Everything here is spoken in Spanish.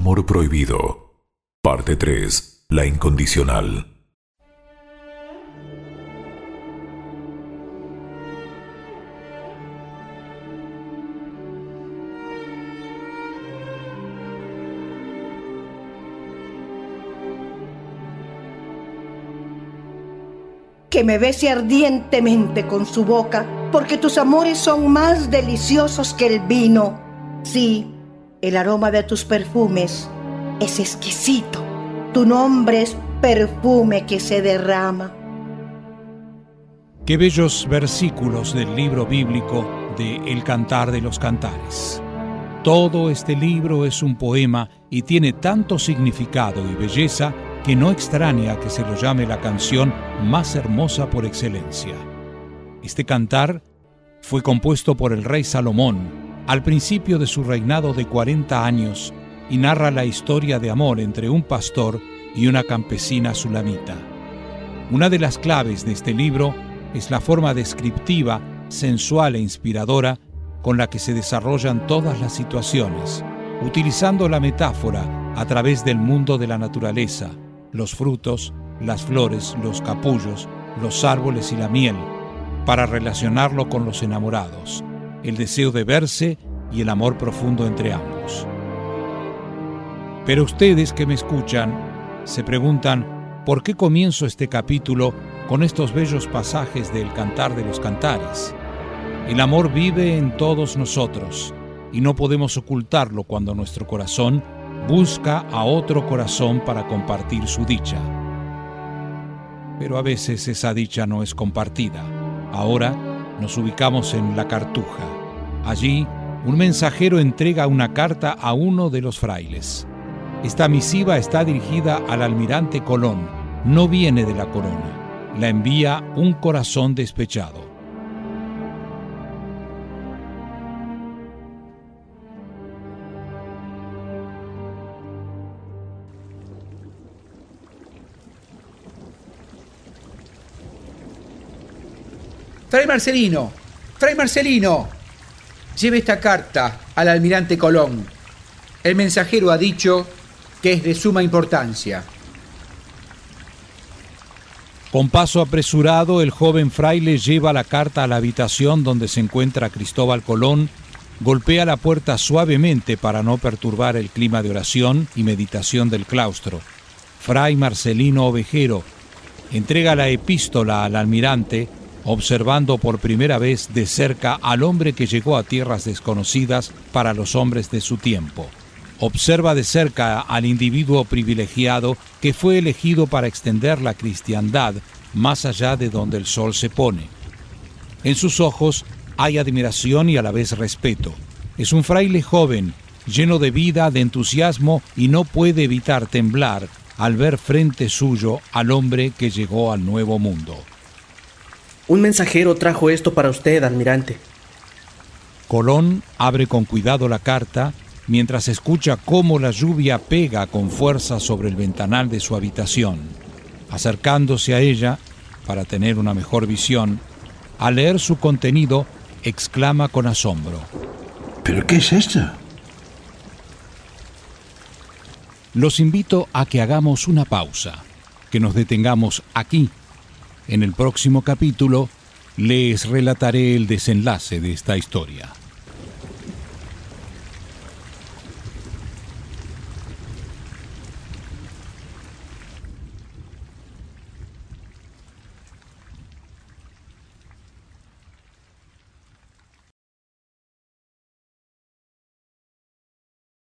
amor prohibido. Parte 3. La incondicional. que me bese ardientemente con su boca, porque tus amores son más deliciosos que el vino. Sí, el aroma de tus perfumes es exquisito. Tu nombre es perfume que se derrama. Qué bellos versículos del libro bíblico de El Cantar de los Cantares. Todo este libro es un poema y tiene tanto significado y belleza que no extraña que se lo llame la canción más hermosa por excelencia. Este cantar fue compuesto por el rey Salomón al principio de su reinado de 40 años y narra la historia de amor entre un pastor y una campesina sulamita. Una de las claves de este libro es la forma descriptiva, sensual e inspiradora con la que se desarrollan todas las situaciones, utilizando la metáfora a través del mundo de la naturaleza, los frutos, las flores, los capullos, los árboles y la miel, para relacionarlo con los enamorados, el deseo de verse y el amor profundo entre ambos. Pero ustedes que me escuchan se preguntan, ¿por qué comienzo este capítulo con estos bellos pasajes del Cantar de los Cantares? El amor vive en todos nosotros y no podemos ocultarlo cuando nuestro corazón busca a otro corazón para compartir su dicha. Pero a veces esa dicha no es compartida. Ahora nos ubicamos en la cartuja. Allí, un mensajero entrega una carta a uno de los frailes. Esta misiva está dirigida al almirante Colón, no viene de la corona. La envía un corazón despechado. Fray Marcelino, Fray Marcelino, lleve esta carta al almirante Colón. El mensajero ha dicho que es de suma importancia. Con paso apresurado, el joven fraile lleva la carta a la habitación donde se encuentra Cristóbal Colón, golpea la puerta suavemente para no perturbar el clima de oración y meditación del claustro. Fray Marcelino Ovejero entrega la epístola al almirante observando por primera vez de cerca al hombre que llegó a tierras desconocidas para los hombres de su tiempo. Observa de cerca al individuo privilegiado que fue elegido para extender la cristiandad más allá de donde el sol se pone. En sus ojos hay admiración y a la vez respeto. Es un fraile joven, lleno de vida, de entusiasmo y no puede evitar temblar al ver frente suyo al hombre que llegó al nuevo mundo. Un mensajero trajo esto para usted, almirante. Colón abre con cuidado la carta mientras escucha cómo la lluvia pega con fuerza sobre el ventanal de su habitación. Acercándose a ella, para tener una mejor visión, al leer su contenido, exclama con asombro. ¿Pero qué es esto? Los invito a que hagamos una pausa, que nos detengamos aquí en el próximo capítulo les relataré el desenlace de esta historia.